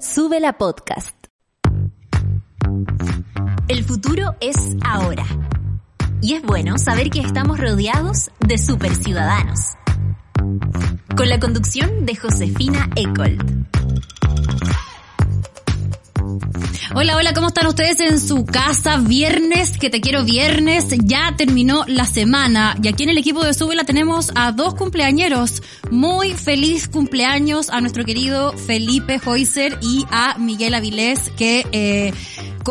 Sube la podcast. El futuro es ahora. Y es bueno saber que estamos rodeados de super ciudadanos. Con la conducción de Josefina Ecold. Hola, hola, ¿cómo están ustedes en su casa? Viernes, que te quiero viernes, ya terminó la semana y aquí en el equipo de Súbela tenemos a dos cumpleañeros. Muy feliz cumpleaños a nuestro querido Felipe Hoyser y a Miguel Avilés que eh,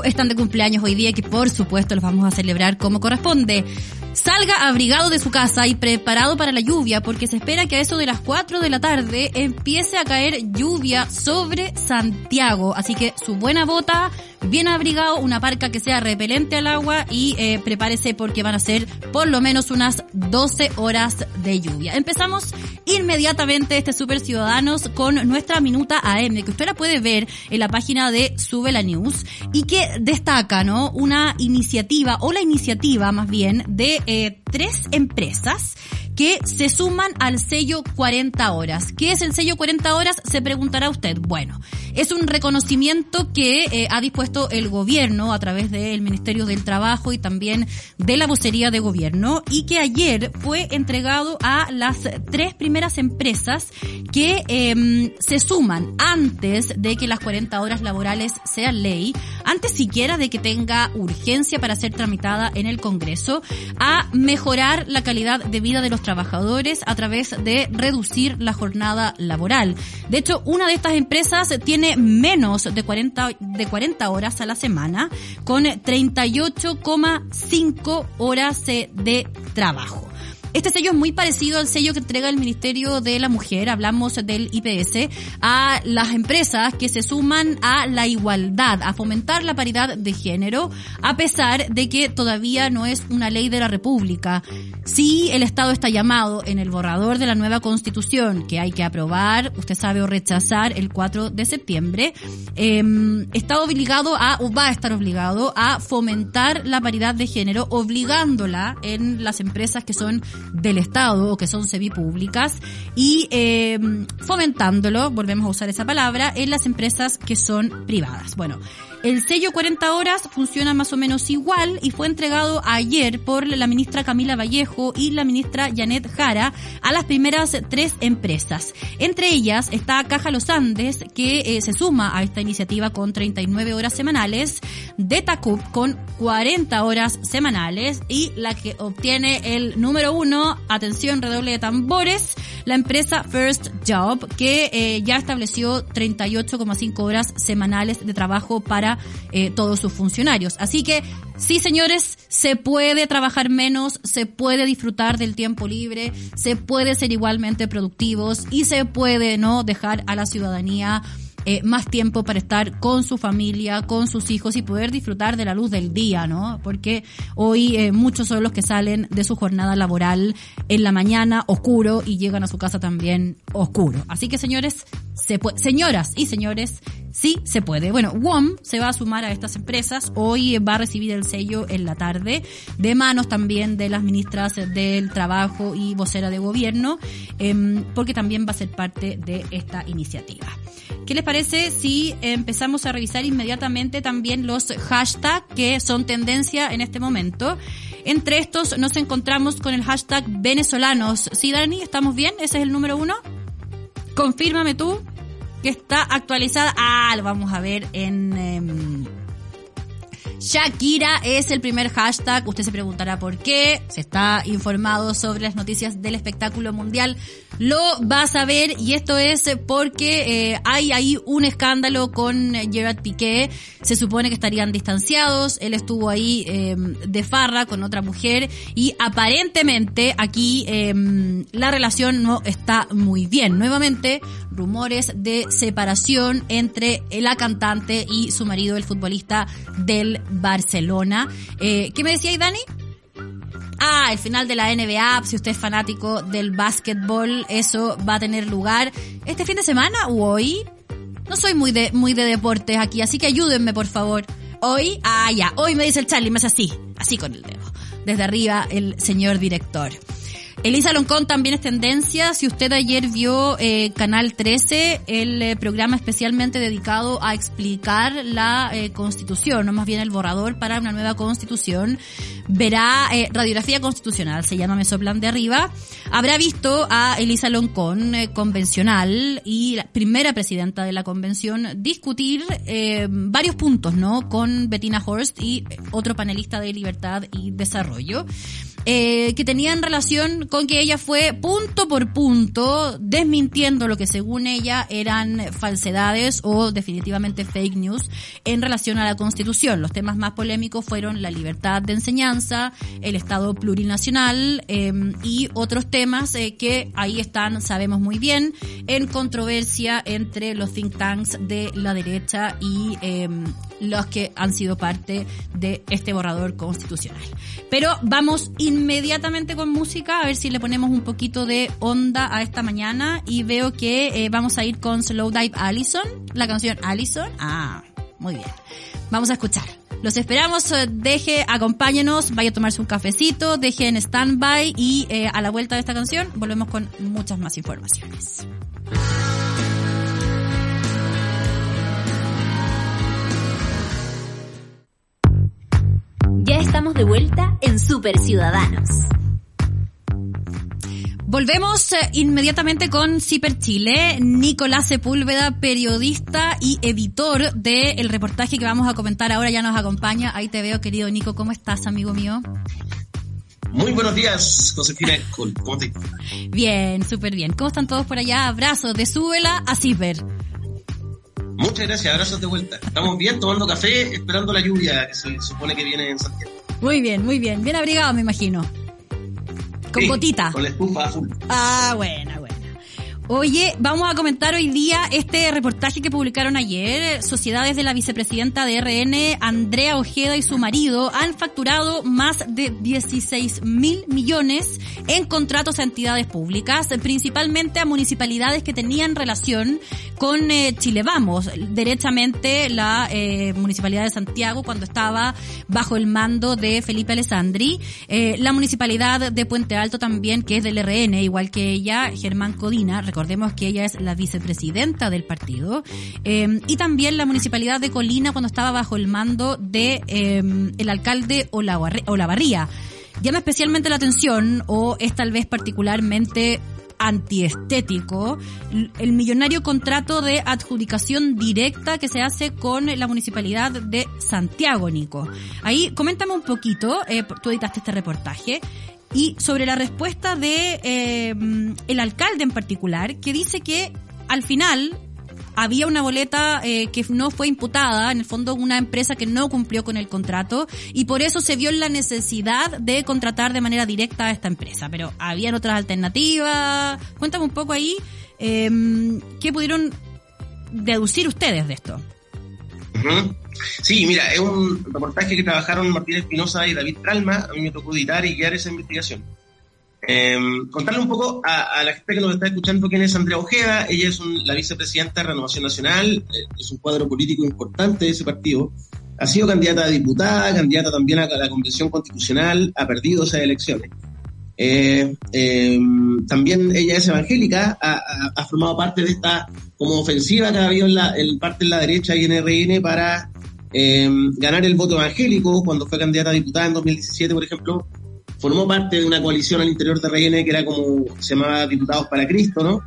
están de cumpleaños hoy día y que por supuesto los vamos a celebrar como corresponde. Salga abrigado de su casa y preparado para la lluvia porque se espera que a eso de las 4 de la tarde empiece a caer lluvia sobre Santiago. Así que su buena bota, bien abrigado, una parca que sea repelente al agua y eh, prepárese porque van a ser por lo menos unas 12 horas de lluvia. Empezamos inmediatamente este Super Ciudadanos con nuestra minuta AM que usted la puede ver en la página de Sube la News y que destaca, ¿no? Una iniciativa o la iniciativa más bien de eh, tres empresas que se suman al sello 40 horas. ¿Qué es el sello 40 horas? Se preguntará usted. Bueno, es un reconocimiento que eh, ha dispuesto el gobierno a través del Ministerio del Trabajo y también de la vocería de gobierno y que ayer fue entregado a las tres primeras empresas que eh, se suman antes de que las 40 horas laborales sean ley, antes siquiera de que tenga urgencia para ser tramitada en el Congreso, a mejorar la calidad de vida de los trabajadores a través de reducir la jornada laboral. De hecho, una de estas empresas tiene menos de 40, de 40 horas a la semana con 38,5 horas de trabajo. Este sello es muy parecido al sello que entrega el Ministerio de la Mujer, hablamos del IPS, a las empresas que se suman a la igualdad, a fomentar la paridad de género, a pesar de que todavía no es una ley de la República. Si el Estado está llamado en el borrador de la nueva Constitución, que hay que aprobar, usted sabe, o rechazar el 4 de septiembre, eh, está obligado a, o va a estar obligado a fomentar la paridad de género, obligándola en las empresas que son del Estado o que son semipúblicas y eh, fomentándolo, volvemos a usar esa palabra, en las empresas que son privadas. Bueno, el sello 40 horas funciona más o menos igual y fue entregado ayer por la ministra Camila Vallejo y la ministra Janet Jara a las primeras tres empresas. Entre ellas está Caja Los Andes, que eh, se suma a esta iniciativa con 39 horas semanales, Detacup con 40 horas semanales y la que obtiene el número uno, atención, redoble de tambores, la empresa First Job, que eh, ya estableció 38,5 horas semanales de trabajo para eh, todos sus funcionarios. Así que, sí, señores, se puede trabajar menos, se puede disfrutar del tiempo libre, se puede ser igualmente productivos y se puede no dejar a la ciudadanía eh, más tiempo para estar con su familia, con sus hijos y poder disfrutar de la luz del día, ¿no? Porque hoy eh, muchos son los que salen de su jornada laboral en la mañana oscuro y llegan a su casa también oscuro. Así que señores, se señoras y señores, sí se puede. Bueno, WOM se va a sumar a estas empresas. Hoy va a recibir el sello en la tarde, de manos también de las ministras del Trabajo y vocera de gobierno, em, porque también va a ser parte de esta iniciativa. ¿Qué les parece si empezamos a revisar inmediatamente también los hashtags que son tendencia en este momento? Entre estos nos encontramos con el hashtag venezolanos. ¿Sí, Dani? ¿Estamos bien? ¿Ese es el número uno? Confírmame tú que está actualizada. Ah, lo vamos a ver en... Em, Shakira es el primer hashtag. Usted se preguntará por qué. Se está informado sobre las noticias del espectáculo mundial. Lo va a saber y esto es porque eh, hay ahí un escándalo con Gerard Piqué. Se supone que estarían distanciados. Él estuvo ahí em, de farra con otra mujer y aparentemente aquí em, la relación no está muy bien. Nuevamente, rumores de separación entre la cantante y su marido, el futbolista del Barcelona. Eh, ¿Qué me decía ahí, Dani? Ah, el final de la NBA, si usted es fanático del básquetbol, eso va a tener lugar este fin de semana o hoy. No soy muy de, muy de deportes aquí, así que ayúdenme, por favor. Hoy, ah, ya, hoy me dice el Charlie, me hace así, así con el dedo. Desde arriba, el señor director. Elisa Loncón también es tendencia. Si usted ayer vio eh, Canal 13, el eh, programa especialmente dedicado a explicar la eh, constitución, no más bien el borrador para una nueva constitución, verá radiografía constitucional, se llama Mesoplan de arriba. Habrá visto a Elisa Loncón, convencional y la primera presidenta de la convención, discutir varios puntos, ¿no? Con Bettina Horst y otro panelista de Libertad y Desarrollo eh, que tenían relación con que ella fue punto por punto desmintiendo lo que según ella eran falsedades o definitivamente fake news en relación a la Constitución. Los temas más polémicos fueron la libertad de enseñanza, el Estado plurinacional eh, y otros temas eh, que ahí están, sabemos muy bien, en controversia entre los think tanks de la derecha y eh, los que han sido parte de este borrador constitucional. Pero vamos inmediatamente con música, a ver si le ponemos un poquito de onda a esta mañana y veo que eh, vamos a ir con Slow Dive Allison, la canción Allison. Ah, muy bien. Vamos a escuchar. Los esperamos, eh, deje, acompáñenos, vaya a tomarse un cafecito, deje en stand-by y eh, a la vuelta de esta canción volvemos con muchas más informaciones. Estamos de vuelta en Super Ciudadanos. Volvemos eh, inmediatamente con Ciper Chile. Nicolás Sepúlveda, periodista y editor del reportaje que vamos a comentar ahora, ya nos acompaña. Ahí te veo, querido Nico. ¿Cómo estás, amigo mío? Muy buenos días, Josefina. ¿Cómo te Bien, súper bien. ¿Cómo están todos por allá? Abrazos de Súbela a Ciper. Muchas gracias, abrazos de vuelta. Estamos bien tomando café, esperando la lluvia que se supone que viene en Santiago. Muy bien, muy bien. Bien abrigado, me imagino. Con gotita. Con la estufa azul. Ah, buena, buena. Oye, vamos a comentar hoy día este reportaje que publicaron ayer. Sociedades de la vicepresidenta de RN, Andrea Ojeda y su marido han facturado más de 16 mil millones en contratos a entidades públicas, principalmente a municipalidades que tenían relación con eh, Chile Vamos, derechamente la eh, Municipalidad de Santiago cuando estaba bajo el mando de Felipe Alessandri, eh, la Municipalidad de Puente Alto también, que es del RN, igual que ella, Germán Codina, recordemos que ella es la vicepresidenta del partido, eh, y también la Municipalidad de Colina cuando estaba bajo el mando de eh, el alcalde Olavarría. Llama especialmente la atención, o es tal vez particularmente antiestético, el millonario contrato de adjudicación directa que se hace con la municipalidad de Santiago, Nico. Ahí, coméntame un poquito, eh, tú editaste este reportaje, y sobre la respuesta de eh, el alcalde en particular, que dice que al final había una boleta eh, que no fue imputada, en el fondo una empresa que no cumplió con el contrato y por eso se vio la necesidad de contratar de manera directa a esta empresa. Pero habían otras alternativas. Cuéntame un poco ahí eh, qué pudieron deducir ustedes de esto. Sí, mira, es un reportaje que trabajaron Martín Espinosa y David Tralma. A mí me tocó editar y guiar esa investigación. Eh, contarle un poco a, la gente que nos está escuchando quién es Andrea Ojeda. Ella es la vicepresidenta de Renovación Nacional, eh, es un cuadro político importante de ese partido. Ha sido candidata a diputada, candidata también a la Convención Constitucional, ha perdido esas elecciones. Eh, em, también ella es evangélica, ha, formado parte de esta como ofensiva que ha habido en, la, en parte de la derecha y en RN para em, ganar el voto evangélico cuando fue candidata a diputada en 2017, por ejemplo formó parte de una coalición al interior de RN que era como, se llamaba Diputados para Cristo, ¿no?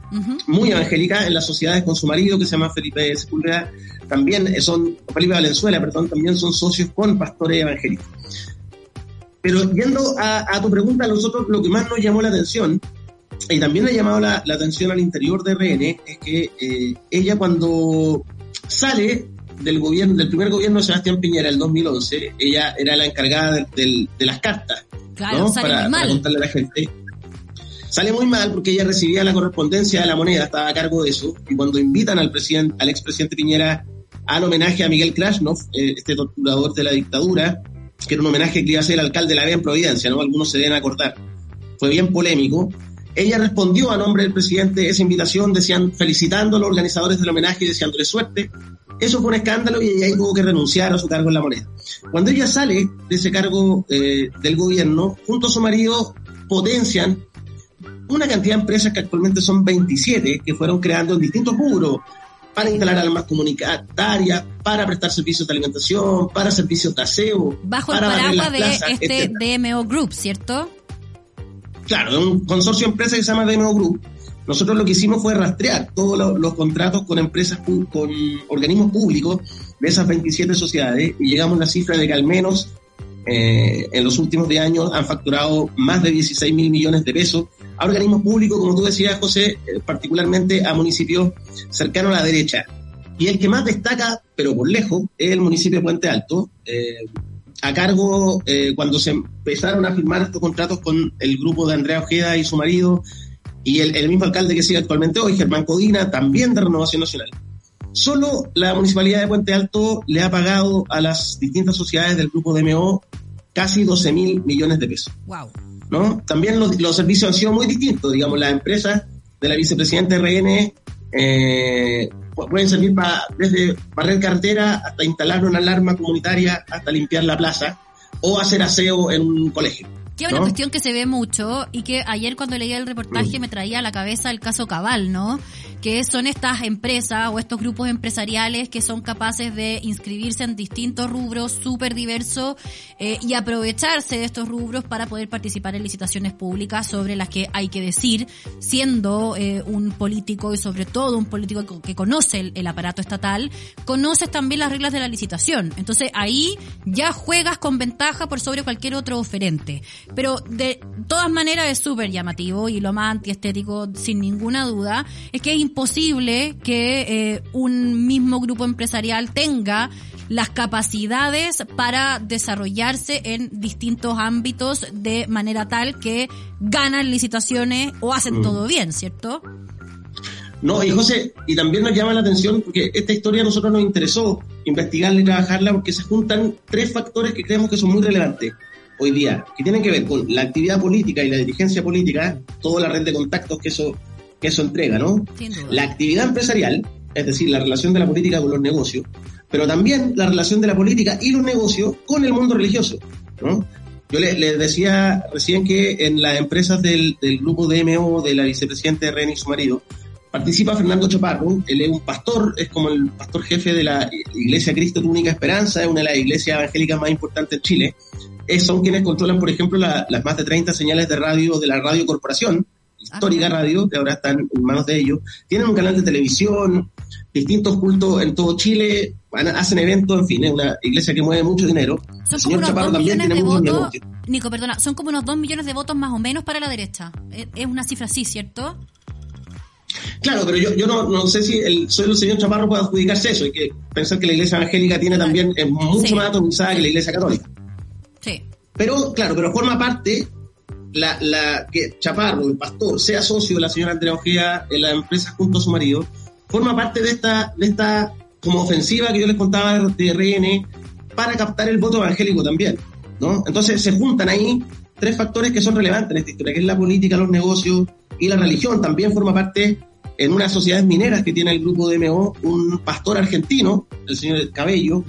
Muy evangélica en las sociedades con su marido que se llama Felipe Sepúlveda, también son, Felipe Valenzuela, perdón, también son socios con pastores evangélicos. Pero yendo a, tu pregunta, a nosotros lo que más nos llamó la atención, y también le ha llamado la, atención al interior de RN, es que eh, ella cuando sale del gobierno, del primer gobierno de Sebastián Piñera, el 2011, ella era la encargada de, de las cartas Claro, para, contarle a la gente. Sale muy mal porque ella recibía la correspondencia de la moneda, estaba a cargo de eso, y cuando invitan al presidente, al expresidente Piñera al homenaje a Miguel Krasnov, eh, este torturador de la dictadura, que era un homenaje que iba a hacer el alcalde de la vía en Providencia, ¿no? Algunos se deben acordar. Fue bien polémico. Ella respondió a nombre del presidente esa invitación, decían, felicitando a los organizadores del homenaje y deseándole suerte. Eso fue un escándalo y ella tuvo que renunciar a su cargo en la moneda. Cuando ella sale de ese cargo eh, del gobierno, junto a su marido, potencian una cantidad de empresas que actualmente son 27, que fueron creando en distintos rubros, para instalar armas comunitarias, para prestar servicios de alimentación, para servicios de aseo. Bajo el paraguas de este DMO Group, ¿cierto? Claro, es un consorcio de empresas que se llama DMO Group. Nosotros lo que hicimos fue rastrear todos los, contratos con empresas, con organismos públicos de esas 27 sociedades y llegamos a la cifra de que al menos eh, en los últimos 10 años han facturado más de 16 mil millones de pesos a organismos públicos, como tú decías, José, eh, particularmente a municipios cercanos a la derecha. Y el que más destaca, pero por lejos, es el municipio de Puente Alto, eh, a cargo cuando se empezaron a firmar estos contratos con el grupo de Andrea Ojeda y su marido, y el, el mismo alcalde que sigue actualmente hoy, Germán Codina, también de Renovación Nacional. Solo la Municipalidad de Puente Alto le ha pagado a las distintas sociedades del grupo DMO casi 12 mil millones de pesos. Wow. ¿no? También los, servicios han sido muy distintos. Digamos, las empresas de la vicepresidenta RN eh, pueden servir para desde barrer carretera hasta instalar una alarma comunitaria, hasta limpiar la plaza o hacer aseo en un colegio. Que es una cuestión que se ve mucho y que ayer cuando leía el reportaje me traía a la cabeza el caso Cabal, ¿no? Que son estas empresas o estos grupos empresariales que son capaces de inscribirse en distintos rubros súper diversos eh, y aprovecharse de estos rubros para poder participar en licitaciones públicas sobre las que hay que decir, siendo eh, un político y sobre todo un político que conoce el, aparato estatal, conoces también las reglas de la licitación. Entonces ahí ya juegas con ventaja por sobre cualquier otro oferente. Pero de todas maneras es súper llamativo y lo más antiestético sin ninguna duda es que es imposible que eh, un mismo grupo empresarial tenga las capacidades para desarrollarse en distintos ámbitos de manera tal que ganan licitaciones o hacen mm. todo bien, ¿cierto? No, y José, y también nos llama la atención porque esta historia a nosotros nos interesó investigarla y trabajarla porque se juntan tres factores que creemos que son muy relevantes hoy día, que tienen que ver con la actividad política y la dirigencia política, toda la red de contactos que eso que eso entrega, ¿no? La actividad empresarial, es decir, la relación de la política con los negocios, pero también la relación de la política y los negocios con el mundo religioso, ¿no? Yo les decía recién que en las empresas del, grupo DMO de la vicepresidenta René y su marido, participa Fernando Chaparro, él es un pastor, es como el pastor jefe de la Iglesia Cristo tu única esperanza, es una de las iglesias evangélicas más importantes de Chile. Es, son quienes controlan, por ejemplo, las más de 30 señales de radio de la Radio Corporación, histórica radio, que ahora están en manos de ellos. Tienen un canal de televisión, distintos cultos en todo Chile, hacen eventos, en fin, es una iglesia que mueve mucho dinero. Son como unos dos millones de votos, Nico, perdona, son como unos dos millones de votos más o menos para la derecha. Es una cifra así, ¿cierto? Claro, pero yo, yo no, no sé si el, solo el señor Chaparro puede adjudicarse eso. Hay que pensar que la iglesia evangélica tiene también, es mucho más atomizada que la iglesia católica. Sí. Pero, claro, pero forma parte la, la, que Chaparro, el pastor, sea socio de la señora Andrea Ojea en la empresa junto a su marido, forma parte de esta, de esta como ofensiva que yo les contaba de RN para captar el voto evangélico también, ¿no? Entonces se juntan ahí tres factores que son relevantes en esta historia, que es la política, los negocios y la religión. También forma parte en unas sociedades mineras que tiene el grupo DMO un pastor argentino, el señor Cabello,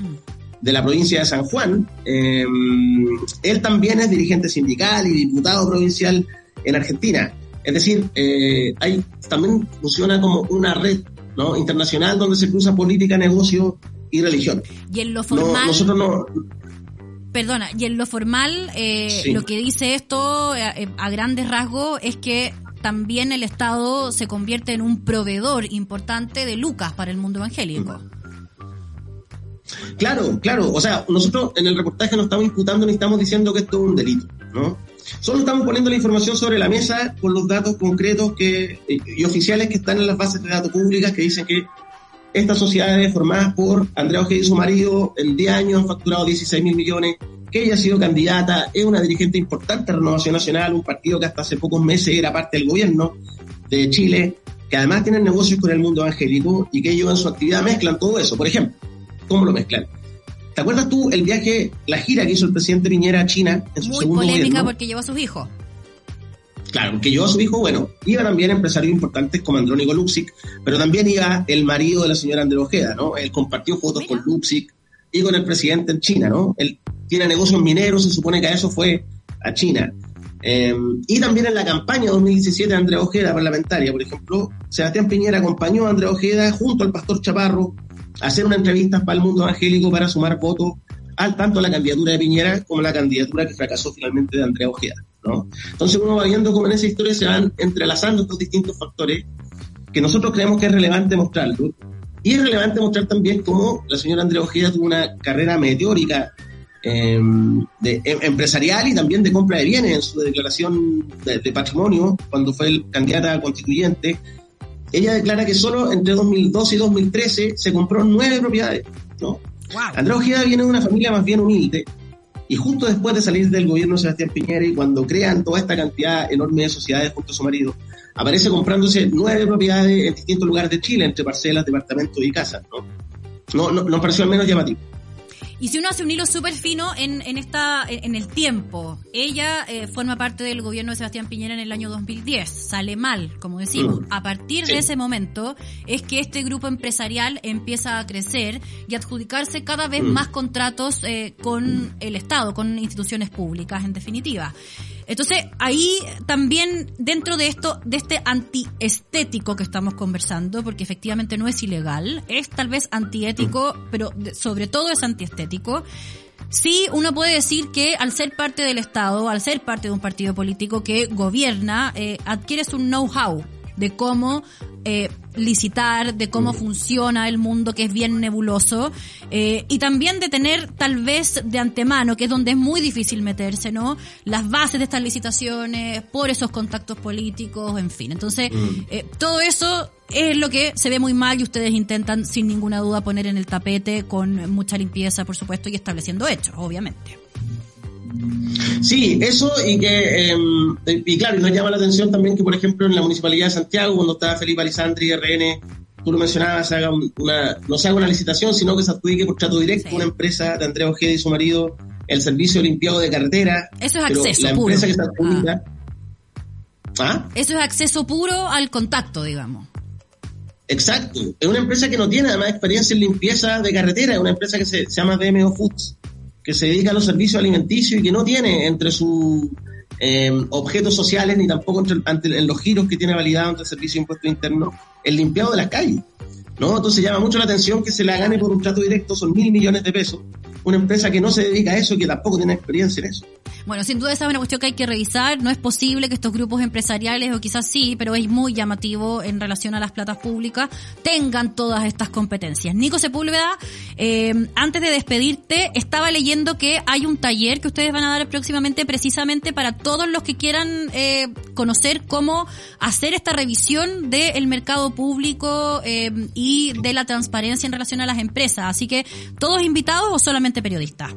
de la provincia de San Juan. Eh, él también es dirigente sindical y diputado provincial en Argentina. Es decir, eh, hay, también funciona como una red ¿no? internacional donde se cruza política, negocio y religión. Y en lo formal... nosotros no... Perdona, y en lo formal, eh, lo que dice esto a grandes rasgos es que también el Estado se convierte en un proveedor importante de lucas para el mundo evangélico. Claro, claro. O sea, nosotros en el reportaje no estamos imputando ni estamos diciendo que esto es un delito, ¿no? Solo estamos poniendo la información sobre la mesa con los datos concretos que, y oficiales que están en las bases de datos públicas que dicen que estas sociedades formadas por Andrea Ojeda y su marido en 10 años han facturado 16 mil millones, que ella ha sido candidata, es una dirigente importante de Renovación Nacional, un partido que hasta hace pocos meses era parte del gobierno de Chile, que además tienen negocios con el mundo evangélico y que ellos en su actividad mezclan todo eso. Por ejemplo, ¿cómo lo mezclan? ¿Te acuerdas tú el viaje, la gira que hizo el presidente Piñera a China en su Muy segundo polémica gobierno? porque llevó a sus hijos. Claro, porque llevó a su hijo, bueno, iba también empresarios importantes como Andrónico Luxic, pero también iba el marido de la señora Andrea Ojeda, ¿no? Él compartió fotos Mira. con Luxic y con el presidente en China, ¿no? Él tiene negocios mineros, se supone que a eso fue a China. Eh, y también en la campaña 2017 de Andrea Ojeda parlamentaria, por ejemplo, Sebastián Piñera acompañó a Andrea Ojeda junto al pastor Chaparro hacer una entrevista para el mundo evangélico para sumar votos al tanto la candidatura de Piñera como la candidatura que fracasó finalmente de Andrea Ojeda, ¿no? Entonces uno va viendo cómo en esa historia se van entrelazando estos distintos factores que nosotros creemos que es relevante mostrarlo. Y es relevante mostrar también cómo la señora Andrea Ojeda tuvo una carrera meteórica eh, de, em- empresarial y también de compra de bienes en su declaración de, de patrimonio cuando fue el candidata constituyente. Ella declara que solo entre 2012 y 2013 se compró nueve propiedades, ¿no? Andrea Ojeda viene de una familia más bien humilde y justo después de salir del gobierno de Sebastián Piñera y cuando crean toda esta cantidad enorme de sociedades junto a su marido, aparece comprándose nueve propiedades en distintos lugares de Chile, entre parcelas, departamentos y casas, ¿no? No, no, nos pareció al menos llamativo. Y si uno hace un hilo súper fino en, en esta en, el tiempo, ella eh, forma parte del gobierno de Sebastián Piñera en el año 2010, sale mal, como decimos. Mm. A partir Sí. de ese momento es que este grupo empresarial empieza a crecer y adjudicarse cada vez Mm. más contratos eh, con el Estado, con instituciones públicas, en definitiva. Entonces, ahí también, dentro de esto, de este antiestético que estamos conversando, porque efectivamente no es ilegal, es tal vez antiético, pero de- sobre todo es antiestético. Sí, uno puede decir que al ser parte del Estado, al ser parte de un partido político que gobierna, eh, adquieres un know-how de cómo eh, licitar, de cómo funciona el mundo que es bien nebuloso, eh, y también de tener tal vez de antemano, que es donde es muy difícil meterse, ¿no? Las bases de estas licitaciones, por esos contactos políticos, en fin. Entonces, eh, todo eso es lo que se ve muy mal y ustedes intentan sin ninguna duda poner en el tapete con mucha limpieza, por supuesto, y estableciendo hechos, obviamente. Sí, eso y que, eh, y claro, nos llama la atención también que, por ejemplo, en la Municipalidad de Santiago, cuando estaba Felipe Alisandri, RN, tú lo mencionabas, se haga un- una, no se haga una licitación, sino que se adjudique por trato directo Sí. una empresa de Andrea Ojeda y su marido el servicio limpiado de carretera. Eso es pero acceso la puro. empresa que se adjudica... ¿Ah? Eso es acceso puro al contacto, digamos. Exacto. Es una empresa que no tiene además experiencia en limpieza de carretera, es una empresa que se, se llama DMO Foods, que se dedica a los servicios alimenticios y que no tiene entre sus eh, objetos sociales ni tampoco entre, los giros que tiene validado entre el Servicio de Impuestos Internos el limpiado de las calles. ¿no? Entonces llama mucho la atención que se la gane por un trato directo, son mil millones de pesos. Una empresa que no se dedica a eso y que tampoco tiene experiencia en eso. Bueno, sin duda esa es una cuestión que hay que revisar. No es posible que estos grupos empresariales, o quizás sí, pero es muy llamativo en relación a las platas públicas, tengan todas estas competencias. Nico Sepúlveda, eh, antes de despedirte, estaba leyendo que hay un taller que ustedes van a dar próximamente precisamente para todos los que quieran eh, conocer cómo hacer esta revisión del mercado público eh, y de la transparencia en relación a las empresas. Así que, ¿todos invitados o solamente periodistas?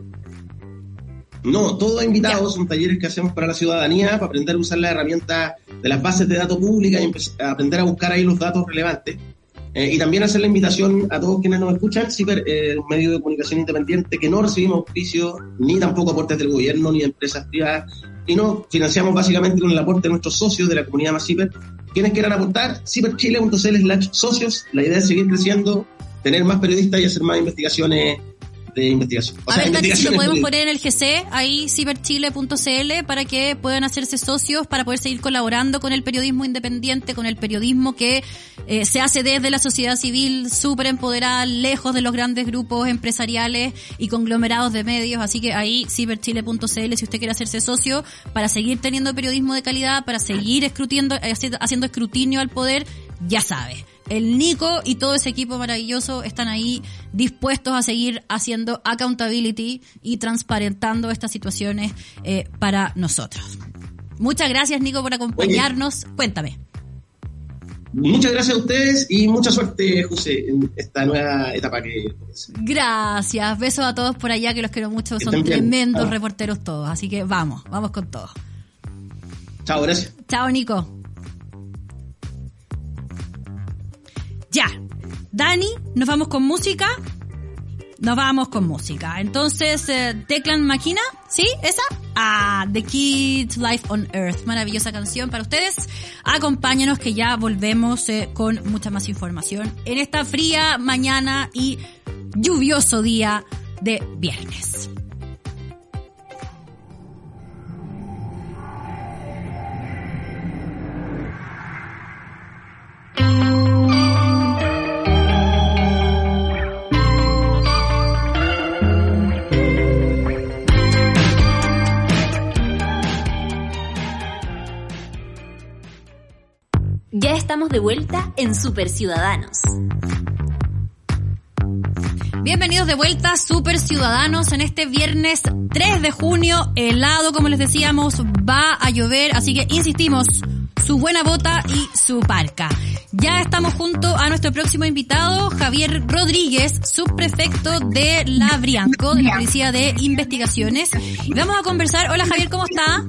No, todos invitados, son talleres que hacemos para la ciudadanía, para aprender a usar las herramientas de las bases de datos públicas y a aprender a buscar ahí los datos relevantes. Eh, y también hacer la invitación a todos quienes nos escuchan, Ciber, eh, un medio de comunicación independiente que no recibimos auspicio, ni tampoco aportes del gobierno, ni de empresas privadas, y no financiamos básicamente con el aporte de nuestros socios de la comunidad más Ciber. Quienes quieran aportar, ciberchile.cl slash socios. La idea es seguir creciendo, tener más periodistas y hacer más investigaciones de investigación. O A sea, ver, si lo podemos poner en el GC, ahí ciberchile.cl, para que puedan hacerse socios, para poder seguir colaborando con el periodismo independiente, con el periodismo que eh, se hace desde la sociedad civil, súper empoderada, lejos de los grandes grupos empresariales y conglomerados de medios. Así que ahí ciberchile.cl, si usted quiere hacerse socio, para seguir teniendo periodismo de calidad, para seguir escrutiendo, eh, haciendo escrutinio al poder, ya sabe. El Nico y todo ese equipo maravilloso están ahí dispuestos a seguir haciendo accountability y transparentando estas situaciones eh, para nosotros. Muchas gracias, Nico, por acompañarnos. Cuéntame. Muchas gracias a ustedes y mucha suerte, José, en esta nueva etapa que Gracias. Besos a todos por allá que los quiero mucho. Son tremendos reporteros todos. Así que vamos, vamos con todo. Chao, gracias. Chao, Nico. Ya. Dani, nos vamos con música. Nos vamos con música. Entonces, eh, Declan Máquina, ¿sí? ¿Esa? Ah, The Kids Life on Earth. Maravillosa canción para ustedes. Acompáñanos que ya volvemos eh, con mucha más información en esta fría mañana y lluvioso día de viernes. De vuelta en Super Ciudadanos. Bienvenidos de vuelta, Super Ciudadanos, en este viernes 3 de junio, helado, como les decíamos, va a llover, así que insistimos, su buena bota y su parca. Ya estamos junto a nuestro próximo invitado, Javier Rodríguez, subprefecto de la Brianco, de la Policía de Investigaciones. Y vamos a conversar. Hola Javier, ¿cómo está?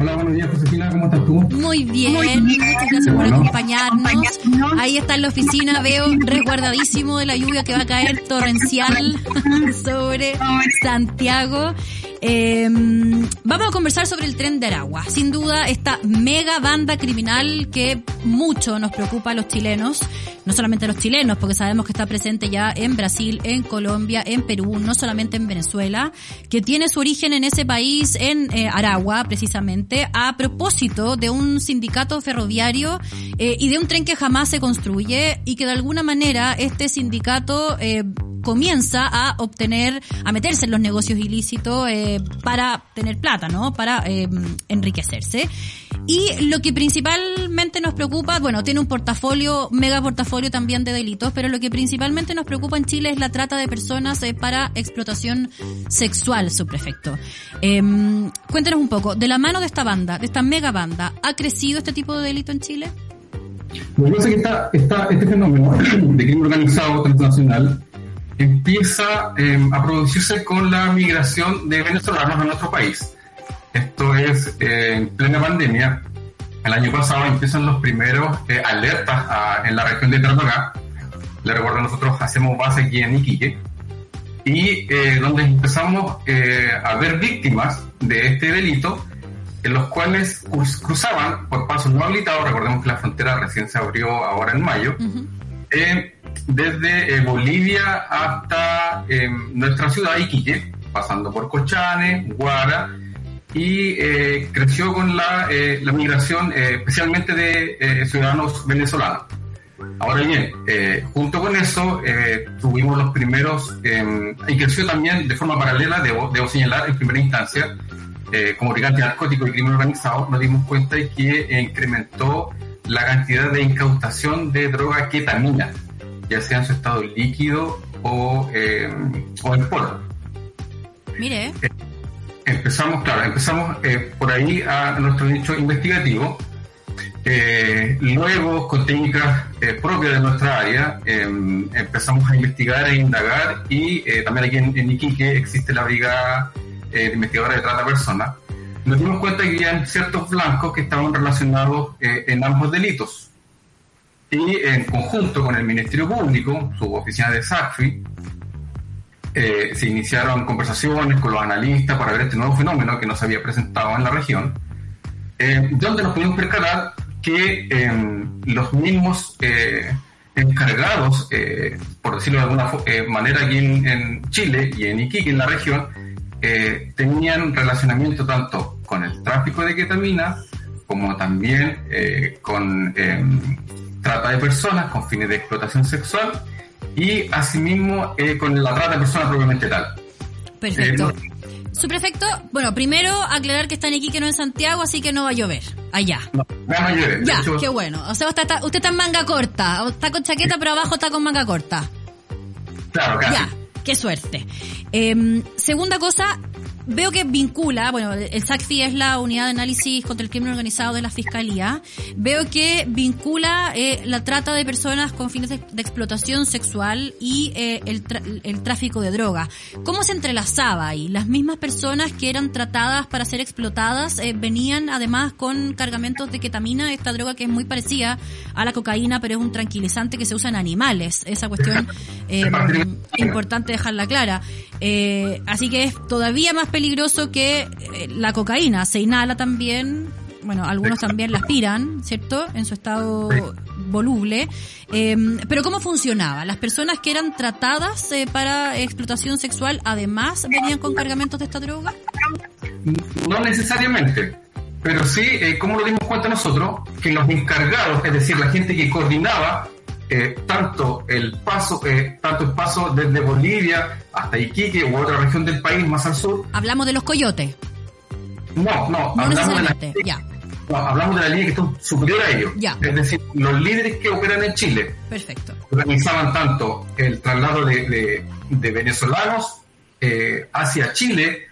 Hola, buenos días Josefina, ¿cómo estás tú? Muy bien, muchas gracias por acompañarnos. Ahí está en la oficina, veo resguardadísimo de la lluvia que va a caer torrencial sobre Santiago. Eh, vamos a conversar sobre el tren de Aragua. Sin duda, esta mega banda criminal que mucho nos preocupa a los chilenos, no solamente a los chilenos, porque sabemos que está presente ya en Brasil, en Colombia, en Perú, no solamente en Venezuela, que tiene su origen en ese país, en eh, Aragua, precisamente, a propósito de un sindicato ferroviario eh, y de un tren que jamás se construye y que de alguna manera este sindicato eh, comienza a obtener, a meterse en los negocios ilícitos para tener plata, ¿no? Para enriquecerse. Y lo que principalmente nos preocupa, bueno, tiene un portafolio, mega portafolio también de delitos, pero lo que principalmente nos preocupa en Chile es la trata de personas eh, para explotación sexual, su prefecto. Em, cuéntanos un poco, de la mano de esta banda, de esta mega banda, ¿ha crecido este tipo de delito en Chile? Lo que pasa es que está, está este fenómeno de crimen organizado transnacional empieza em, a producirse con la migración de venezolanos a nuestro país. Esto es eh, en plena pandemia. El año pasado empiezan los primeros eh, alertas en la región de Tarapacá. Le recuerdo, nosotros hacemos base aquí en Iquique. Y eh, donde empezamos a ver víctimas de este delito, en los cuales cruzaban por pasos no habilitados. Recordemos que la frontera recién se abrió ahora en mayo desde eh, Bolivia hasta nuestra ciudad, Iquique, pasando por Cochane, Guara, y eh, creció con la, eh, la migración especialmente de ciudadanos venezolanos. Ahora bien, junto con eso tuvimos los primeros, em, y creció también de forma paralela, debo, debo señalar en primera instancia, como brigante narcótico y crimen organizado, nos dimos cuenta de que incrementó la cantidad de incautación de droga ketamina ya sea en su estado líquido o, eh, o en polvo. Mire. Eh, empezamos, claro, empezamos eh, por ahí a nuestro nicho investigativo. luego, con técnicas propias de nuestra área, empezamos a investigar e indagar y también aquí en, en, Iquique existe la Brigada de Investigadores de Trata Personas. Nos dimos cuenta que había ciertos blancos que estaban relacionados en ambos delitos y en conjunto con el Ministerio Público, su oficina de SACFI, eh, se iniciaron conversaciones con los analistas para ver este nuevo fenómeno que no se había presentado en la región, eh, donde nos pudimos percatar que em, los mismos eh, encargados, por decirlo de alguna manera, aquí en, Chile y en Iquique, en la región, tenían relacionamiento tanto con el tráfico de ketamina como también con em, trata de personas con fines de explotación sexual y asimismo eh, con la trata de personas propiamente tal. Perfecto. Eh, Su prefecto, bueno, primero aclarar que está en Iquique, no en Santiago, así que no va a llover allá. No, no va a llover. Ya, qué bueno. O sea, usted está, usted está en manga corta, está con chaqueta, pero abajo está con manga corta. Claro, casi. Ya, qué suerte. Em, segunda cosa, veo que vincula, bueno, el SACFI es la unidad de análisis contra el crimen organizado de la Fiscalía, veo que vincula eh, la trata de personas con fines de, explotación sexual y eh, el, el tráfico de droga. ¿Cómo se entrelazaba ahí? Las mismas personas que eran tratadas para ser explotadas eh, venían además con cargamentos de ketamina, esta droga que es muy parecida a la cocaína, pero es un tranquilizante que se usa en animales. Esa cuestión eh, importante dejarla clara. Eh, así que es todavía más peligroso que eh, la cocaína. Se inhala también, bueno, algunos también la aspiran, ¿cierto? En su estado voluble. Em, pero ¿cómo funcionaba? ¿Las personas que eran tratadas eh, para explotación sexual además venían con cargamentos de esta droga? No necesariamente. Pero sí, eh, como lo dimos cuenta nosotros, que los encargados, es decir, la gente que coordinaba eh, tanto el paso, eh, tanto el paso desde Bolivia hasta Iquique u otra región del país más al sur. Hablamos de los coyotes. No, no, hablamos de la ya. No, hablamos de la línea que está superior a ellos. Ya. Es decir, los líderes que operan en Chile. Perfecto. Organizaban tanto el traslado de, de, venezolanos eh, hacia Chile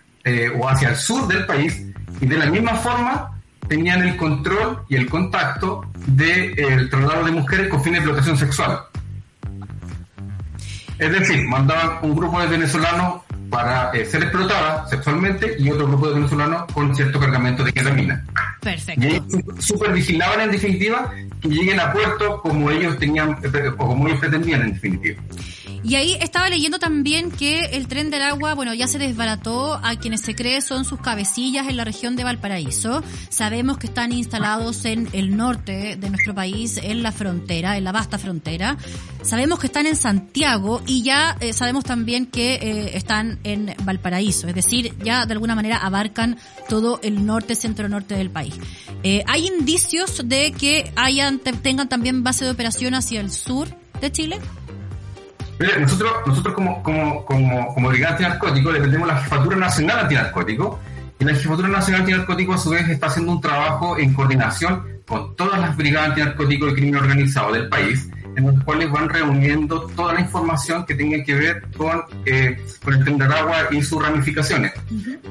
o hacia el sur del país y de la misma forma tenían el control y el contacto del de, traslado de mujeres con fines de explotación sexual. Es decir, mandaban un grupo de venezolanos para eh, ser explotadas sexualmente y otro grupo de venezolanos con cierto cargamento de ketamina. Perfecto. Y supervigilaban en definitiva que lleguen a puerto como ellos tenían eh, o como ellos pretendían en definitiva. Y ahí estaba leyendo también que el tren del agua, bueno, ya se desbarató a quienes se cree son sus cabecillas en la región de Valparaíso. Sabemos que están instalados en el norte de nuestro país, en la frontera, en la vasta frontera. Sabemos que están en Santiago y ya eh, sabemos también que eh, están en Valparaíso, es decir, ya de alguna manera abarcan todo el norte, centro-norte del país. Eh, ¿Hay indicios de que hayan, tengan también base de operación hacia el sur de Chile? nosotros, nosotros como, como, como, como antinarcótico dependemos de la Jefatura Nacional Antinarcótico y la Jefatura Nacional Antinarcótico a su vez está haciendo un trabajo en coordinación con todas las brigadas antinarcótico de crimen organizado del país, en los cuales van reuniendo toda la información que tenga que ver con, eh, con el tren agua y sus ramificaciones.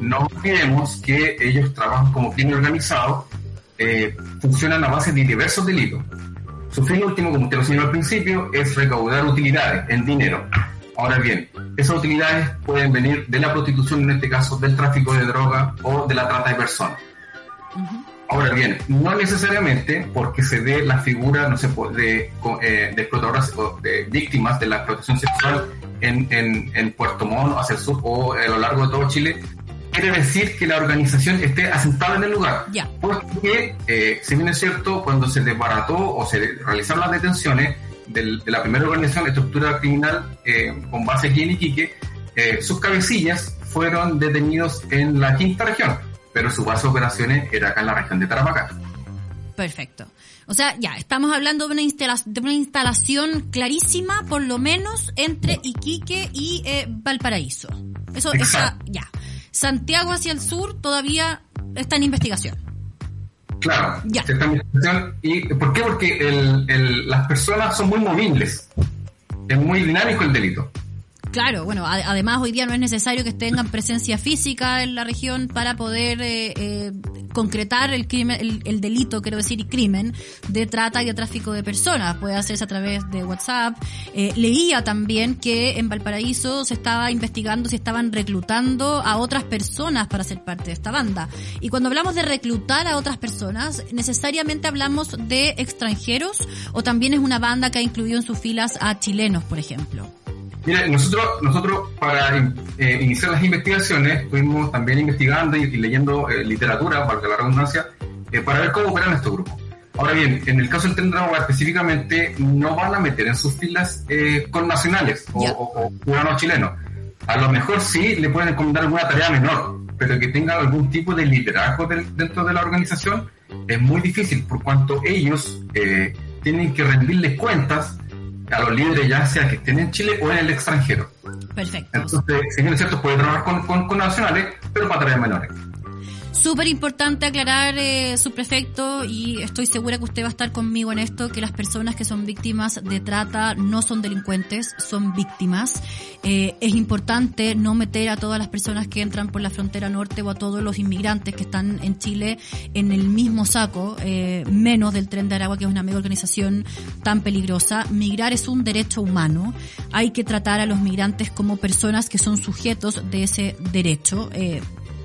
No olvidemos que ellos trabajan como crimen organizado, eh, funcionan a base de diversos delitos. Su fin último, como usted lo señaló al principio, es recaudar utilidades en dinero. Ahora bien, esas utilidades pueden venir de la prostitución, en este caso del tráfico de droga o de la trata de personas. Ahora bien, no necesariamente porque se dé la figura, no sé, de, eh, de explotadoras o de víctimas de la explotación sexual en, en, en Puerto Montt, hacia el sur o a lo largo de todo Chile, quiere decir que la organización esté asentada en el lugar. Porque, eh, si bien es cierto, cuando se desbarató o se realizaron las detenciones de la primera organización, estructura criminal eh, con base aquí en Iquique, eh, sus cabecillas fueron detenidos en la quinta región, pero su base de operaciones era acá en la región de Tarapacá. Perfecto. O sea, ya, estamos hablando de una, instalación, de una instalación clarísima, por lo menos, entre Iquique y eh, Valparaíso. Eso está, ya. Santiago hacia el sur todavía está en investigación. Claro, está en investigación. ¿Y por qué? Porque las personas son muy movibles. Es muy dinámico el delito. Claro, bueno, además hoy día no es necesario que tengan presencia física en la región para poder eh, eh, concretar el crimen, el, delito, quiero decir, y crimen de trata y de tráfico de personas. Puede hacerse a través de WhatsApp. Eh, leía también que en Valparaíso se estaba investigando si estaban reclutando a otras personas para ser parte de esta banda. Y cuando hablamos de reclutar a otras personas, necesariamente hablamos de extranjeros o también es una banda que ha incluido en sus filas a chilenos, por ejemplo. Mira, nosotros, nosotros para eh, iniciar las investigaciones estuvimos también investigando y, leyendo eh, literatura, para la redundancia, eh, para ver cómo operan estos grupos. Ahora bien, en el caso del Tren específicamente no van a meter en sus filas con nacionales o, ciudadanos chilenos. A lo mejor sí le pueden encomendar alguna tarea menor, pero que tenga algún tipo de liderazgo dentro de la organización es muy difícil por cuanto ellos tienen que rendirles cuentas a los líderes ya sea que estén en Chile o en el extranjero. Perfecto. Entonces, si bien es cierto, puede trabajar con, con, nacionales, pero para tareas menores. Súper importante aclarar, eh, su prefecto, y estoy segura que usted va a estar conmigo en esto, que las personas que son víctimas de trata no son delincuentes, son víctimas. Eh, es importante no meter a todas las personas que entran por la frontera norte o a todos los inmigrantes que están en Chile en el mismo saco, eh, menos del Tren de Aragua, que es una mega organización tan peligrosa. Migrar es un derecho humano. Hay que tratar a los migrantes como personas que son sujetos de ese derecho. Eh,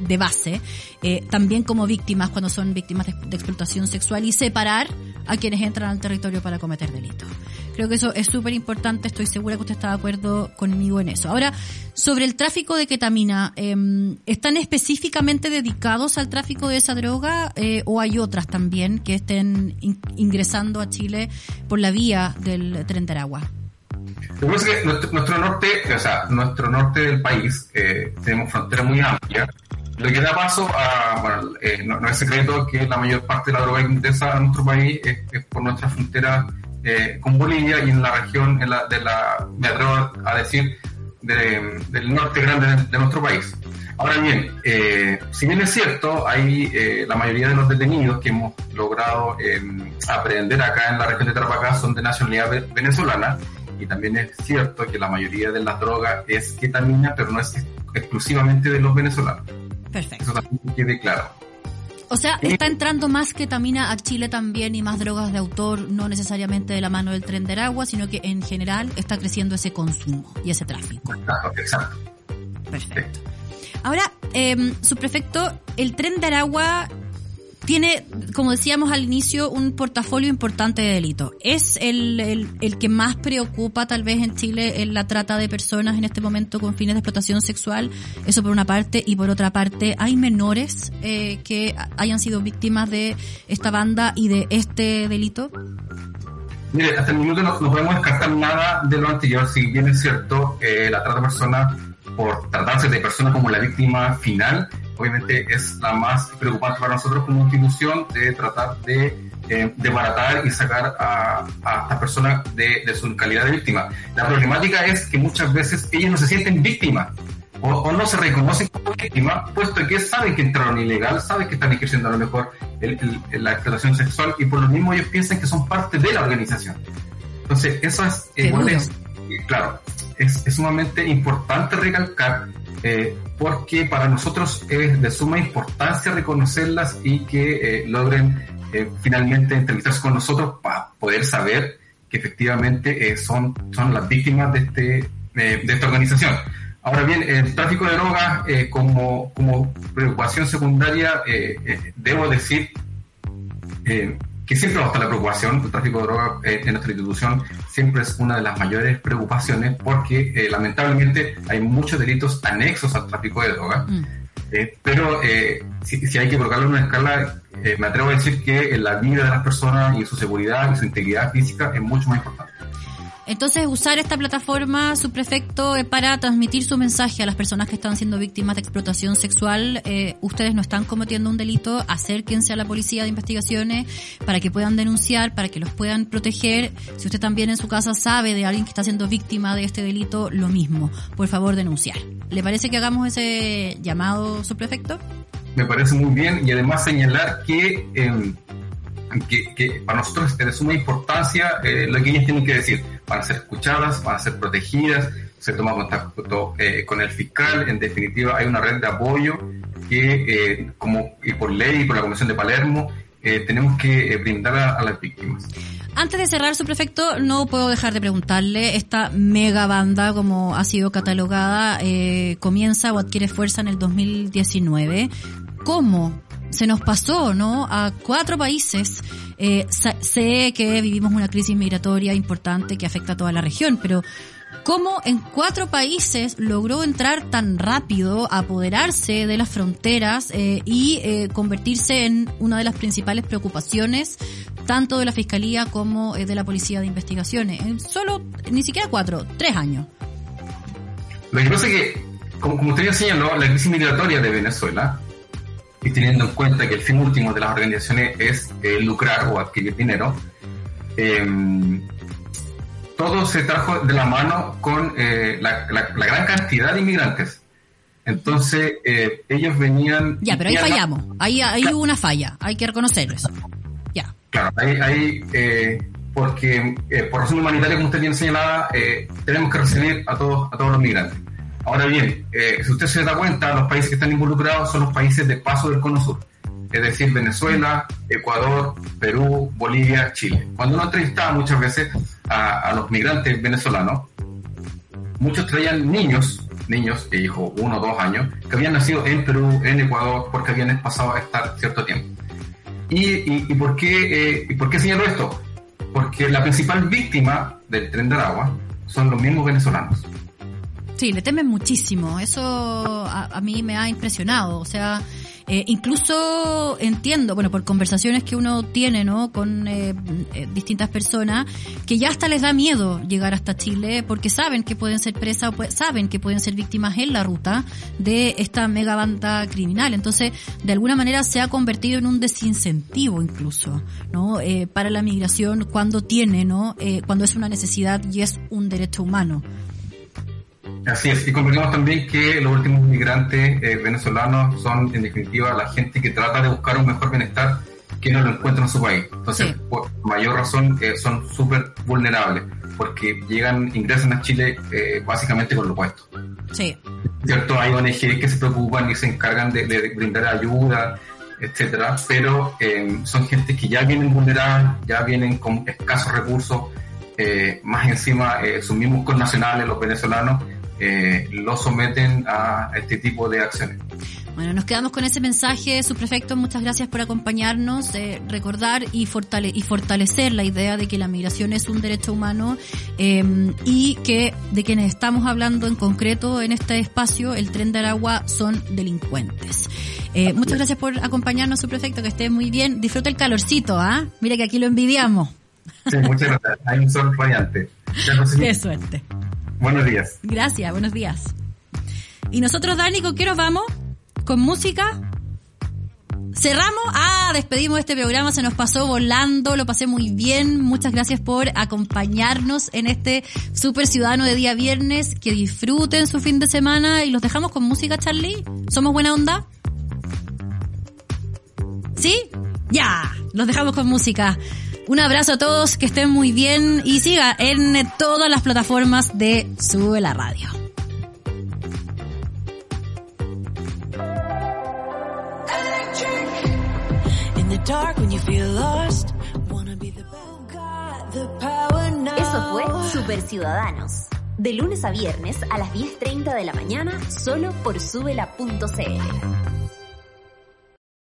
de base, eh, también como víctimas cuando son víctimas de, explotación sexual y separar a quienes entran al territorio para cometer delitos. Creo que eso es súper importante, estoy segura que usted está de acuerdo conmigo en eso. Ahora, sobre el tráfico de ketamina, eh, ¿están específicamente dedicados al tráfico de esa droga eh, o hay otras también que estén in ingresando a Chile por la vía del tren de Aragua? Lo que pasa es que nuestro, nuestro, norte, o sea, nuestro norte del país, eh, tenemos frontera muy amplia, lo que da paso a, bueno, eh, no, es secreto que la mayor parte de la droga que ingresa a nuestro país es, por nuestra frontera eh, con Bolivia y en la región de la, me atrevo a decir, de, del norte grande de, nuestro país. Ahora bien, eh, si bien es cierto, hay la mayoría de los detenidos que hemos logrado aprender acá en la región de Tarapacá son de nacionalidad venezolana, y también es cierto que la mayoría de las drogas es ketamina, pero no es exclusivamente de los venezolanos. Perfecto. Eso también quede claro. O sea, está entrando más ketamina a Chile también y más drogas de autor, no necesariamente de la mano del tren de Aragua, sino que en general está creciendo ese consumo y ese tráfico. Exacto, exacto. Perfecto. Ahora, eh, subprefecto, el tren de Aragua tiene, como decíamos al inicio, un portafolio importante de delitos. ¿Es el, el, que más preocupa tal vez en Chile en la trata de personas en este momento con fines de explotación sexual? Eso por una parte. Y por otra parte, ¿hay menores eh, que hayan sido víctimas de esta banda y de este delito? Mire, hasta el minuto no, no podemos descartar nada de lo anterior, si bien es cierto, eh, la trata de personas, por tratarse de personas como la víctima final, obviamente es la más preocupante para nosotros como institución de tratar de eh, desbaratar y sacar a, a esta persona de, de, su calidad de víctima. La problemática es que muchas veces ellas no se sienten víctimas o, o no se reconocen como víctimas, puesto que saben que entraron ilegal, saben que están ejerciendo a lo mejor el, el, la explotación sexual y por lo mismo ellos piensan que son parte de la organización. Entonces, eso es, eh, es claro, es, es sumamente importante recalcar eh, porque para nosotros es de suma importancia reconocerlas y que eh, logren eh, finalmente entrevistarse con nosotros para poder saber que efectivamente son, son las víctimas de, este, de esta organización. Ahora bien, el tráfico de drogas como, como preocupación secundaria, debo decir que siempre va a estar la preocupación, el tráfico de drogas eh, en nuestra institución siempre es una de las mayores preocupaciones porque eh, lamentablemente hay muchos delitos anexos al tráfico de drogas, mm. eh, pero si, si, hay que colocarlo en una escala, me atrevo a decir que la vida de las personas y su seguridad y su integridad física es mucho más importante. Entonces, usar esta plataforma, su prefecto, eh, para transmitir su mensaje a las personas que están siendo víctimas de explotación sexual. Eh, ustedes no están cometiendo un delito, acérquense a la policía de investigaciones para que puedan denunciar, para que los puedan proteger. Si usted también en su casa sabe de alguien que está siendo víctima de este delito, lo mismo. Por favor, denunciar. ¿Le parece que hagamos ese llamado, su prefecto? Me parece muy bien y además señalar que... Eh que, que, para nosotros es de suma importancia eh, lo que ellas tienen que decir. Van a ser escuchadas, van a ser protegidas, se toma contacto eh, con el fiscal. En definitiva, hay una red de apoyo que, eh, como y por ley y por la Comisión de Palermo, eh, tenemos que brindar a, a, las víctimas. Antes de cerrar su prefecto, no puedo dejar de preguntarle, esta mega banda, como ha sido catalogada, comienza o adquiere fuerza en el 2019. ¿Cómo se nos pasó, ¿no? A cuatro países. Eh, sé que vivimos una crisis migratoria importante que afecta a toda la región, pero ¿cómo en cuatro países logró entrar tan rápido, apoderarse de las fronteras eh, y eh, convertirse en una de las principales preocupaciones tanto de la Fiscalía como de la Policía de Investigaciones? En solo, ni siquiera cuatro, tres años. Lo que pasa es que, como usted ya señaló, la crisis migratoria de Venezuela y teniendo en cuenta que el fin último de las organizaciones es eh, lucrar o adquirir dinero, eh, todo se trajo de la mano con eh, la, la, la, gran cantidad de inmigrantes. Entonces, eh, ellos venían... Ya, pero ahí fallamos, ahí, ahí hubo una falla, hay que reconocer eso. Ya. Claro, ahí, ahí porque por razón humanitaria, como usted bien señalaba, tenemos que recibir a todos, a todos los migrantes. Ahora bien, eh, si usted se da cuenta, los países que están involucrados son los países de paso del Cono Sur, es decir, Venezuela, Ecuador, Perú, Bolivia, Chile. Cuando uno entrevistaba muchas veces a, los migrantes venezolanos, muchos traían niños, niños, hijos, uno o dos años, que habían nacido en Perú, en Ecuador, porque habían pasado a estar cierto tiempo. ¿Y, por, qué, eh, ¿y por qué señalo esto? Porque la principal víctima del tren de Aragua son los mismos venezolanos. Sí, le temen muchísimo. Eso a, a mí me ha impresionado. O sea, eh, incluso entiendo, bueno, por conversaciones que uno tiene, ¿no? Con eh, eh, distintas personas, que ya hasta les da miedo llegar hasta Chile porque saben que pueden ser presas o saben que pueden ser víctimas en la ruta de esta mega banda criminal. Entonces, de alguna manera se ha convertido en un desincentivo incluso, ¿no? Eh, para la migración cuando tiene, ¿no? Eh, cuando es una necesidad y es un derecho humano. Así es, y comprendemos también que los últimos migrantes eh, venezolanos son, en definitiva, la gente que trata de buscar un mejor bienestar que no lo encuentra en su país. Entonces, Sí. por mayor razón, eh, son súper vulnerables, porque llegan, ingresan a Chile eh, básicamente con lo puesto. Sí. ¿Cierto? Hay ONG que se preocupan y se encargan de, de brindar ayuda, etcétera, pero eh, son gente que ya vienen vulneradas, ya vienen con escasos recursos, más encima sus mismos connacionales, los venezolanos, eh, los someten a este tipo de acciones. Bueno, nos quedamos con ese mensaje, subprefecto. Muchas gracias por acompañarnos, eh, recordar y, fortale y fortalecer la idea de que la migración es un derecho humano eh, y que de quienes estamos hablando en concreto en este espacio, el tren de Aragua, son delincuentes. Eh, muchas gracias por acompañarnos, subprefecto, que esté muy bien. Disfruta el calorcito, ¿ah? Mira que aquí lo envidiamos. Sí, muchas gracias. Hay un sol radiante. Qué suerte. Buenos días. Gracias, buenos días. ¿Y nosotros, Dani, con qué nos vamos? ¿Con música? Cerramos, ah, despedimos este programa, se nos pasó volando, lo pasé muy bien. Muchas gracias por acompañarnos en este Super Ciudadano de día viernes. Que disfruten su fin de semana y los dejamos con música, Charlie. ¿Somos buena onda? ¿Sí? Ya, los dejamos con música. Un abrazo a todos, que estén muy bien y siga en todas las plataformas de Sube la Radio. Eso fue Super Ciudadanos. De lunes a viernes a las 10.30 de la mañana, solo por subela.cl.